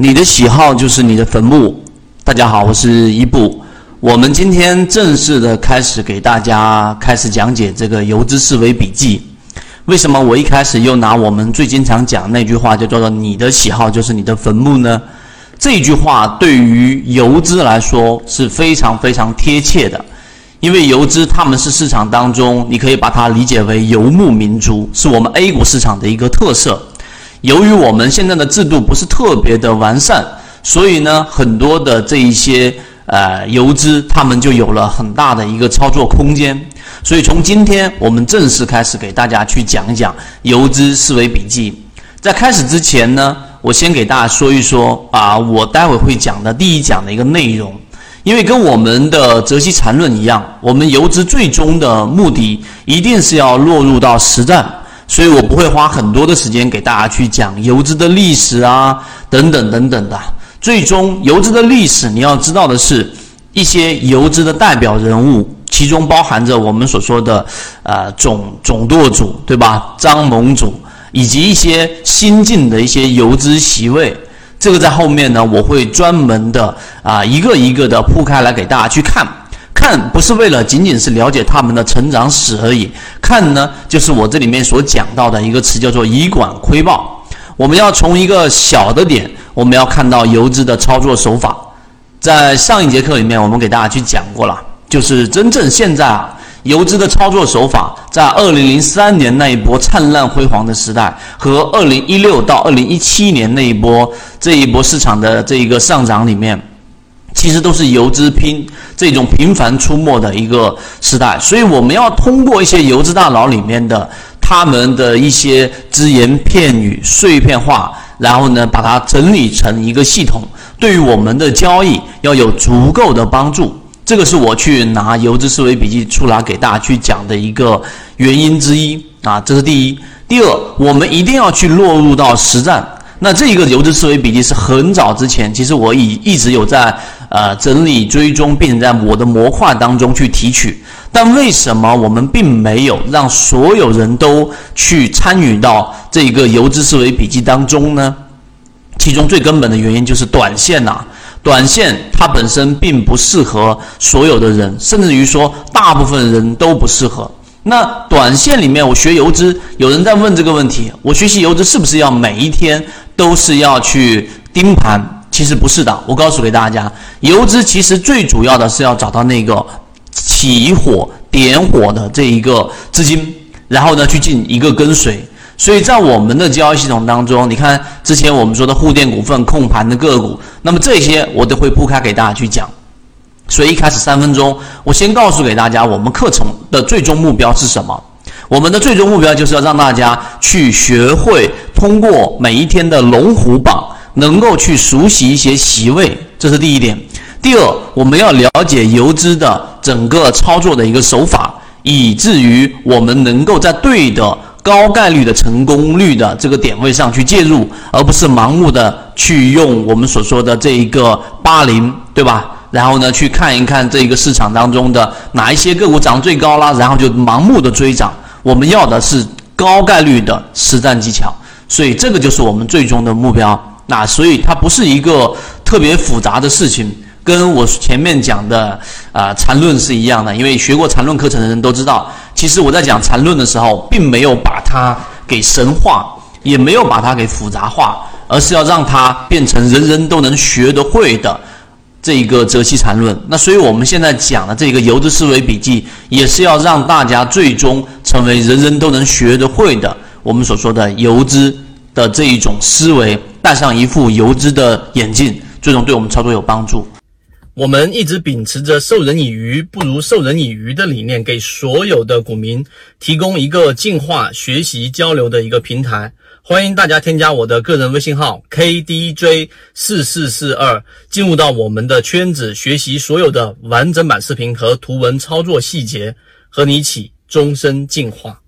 你的喜好就是你的坟墓。大家好，我是一步。我们今天正式的开始给大家开始讲解这个游资思维笔记。为什么我一开始又拿我们最经常讲那句话，就叫做“你的喜好就是你的坟墓”呢？这句话对于游资来说是非常非常贴切的，因为游资他们是市场当中，你可以把它理解为游牧民族，是我们 A 股市场的一个特色。由于我们现在的制度不是特别的完善，所以呢，很多的这一些呃游资，他们就有了很大的一个操作空间。所以从今天我们正式开始给大家去讲一讲游资思维笔记。在开始之前呢，我先给大家说一说啊，我待会会讲的第一讲的一个内容，因为跟我们的泽西禅论一样，我们游资最终的目的一定是要落入到实战。所以我不会花很多的时间给大家去讲游资的历史啊，等等等等的。最终，游资的历史你要知道的是，一些游资的代表人物，其中包含着我们所说的呃总总舵主，对吧？张盟主，以及一些新进的一些游资席位。这个在后面呢，我会专门的啊一个一个的铺开来给大家去看。看不是为了仅仅是了解他们的成长史而已，看呢就是我这里面所讲到的一个词叫做以管窥豹。我们要从一个小的点，我们要看到游资的操作手法。在上一节课里面，我们给大家去讲过了，就是真正现在啊，游资的操作手法，在二零零三年那一波灿烂辉煌的时代，和二零一六到二零一七年那一波这一波市场的这一个上涨里面。其实都是游资拼这种频繁出没的一个时代，所以我们要通过一些游资大佬里面的他们的一些只言片语碎片化，然后呢把它整理成一个系统，对于我们的交易要有足够的帮助。这个是我去拿游资思维笔记出来给大家去讲的一个原因之一啊，这是第一。第二，我们一定要去落入到实战。那这一个游资思维笔记是很早之前，其实我已一直有在。呃，整理追踪，并在我的模块当中去提取。但为什么我们并没有让所有人都去参与到这个游资思维笔记当中呢？其中最根本的原因就是短线呐，短线它本身并不适合所有的人，甚至于说大部分人都不适合。那短线里面，我学游资，有人在问这个问题：我学习游资是不是要每一天都是要去盯盘？其实不是的，我告诉给大家，游资其实最主要的是要找到那个起火点火的这一个资金，然后呢去进一个跟随。所以在我们的交易系统当中，你看之前我们说的沪电股份控盘的个股，那么这些我都会铺开给大家去讲。所以一开始三分钟，我先告诉给大家，我们课程的最终目标是什么？我们的最终目标就是要让大家去学会通过每一天的龙虎榜。能够去熟悉一些席位，这是第一点。第二，我们要了解游资的整个操作的一个手法，以至于我们能够在对的高概率的成功率的这个点位上去介入，而不是盲目的去用我们所说的这一个八零，对吧？然后呢，去看一看这一个市场当中的哪一些个股涨最高啦，然后就盲目的追涨。我们要的是高概率的实战技巧，所以这个就是我们最终的目标。那所以它不是一个特别复杂的事情，跟我前面讲的啊缠论是一样的。因为学过缠论课程的人都知道，其实我在讲缠论的时候，并没有把它给神化，也没有把它给复杂化，而是要让它变成人人都能学得会的这一个择期缠论。那所以我们现在讲的这个游资思维笔记，也是要让大家最终成为人人都能学得会的我们所说的游资的这一种思维。戴上一副游资的眼镜，最终对我们操作有帮助。我们一直秉持着授人以鱼不如授人以渔的理念，给所有的股民提供一个进化、学习、交流的一个平台。欢迎大家添加我的个人微信号 kdj 四四四二，进入到我们的圈子，学习所有的完整版视频和图文操作细节，和你一起终身进化。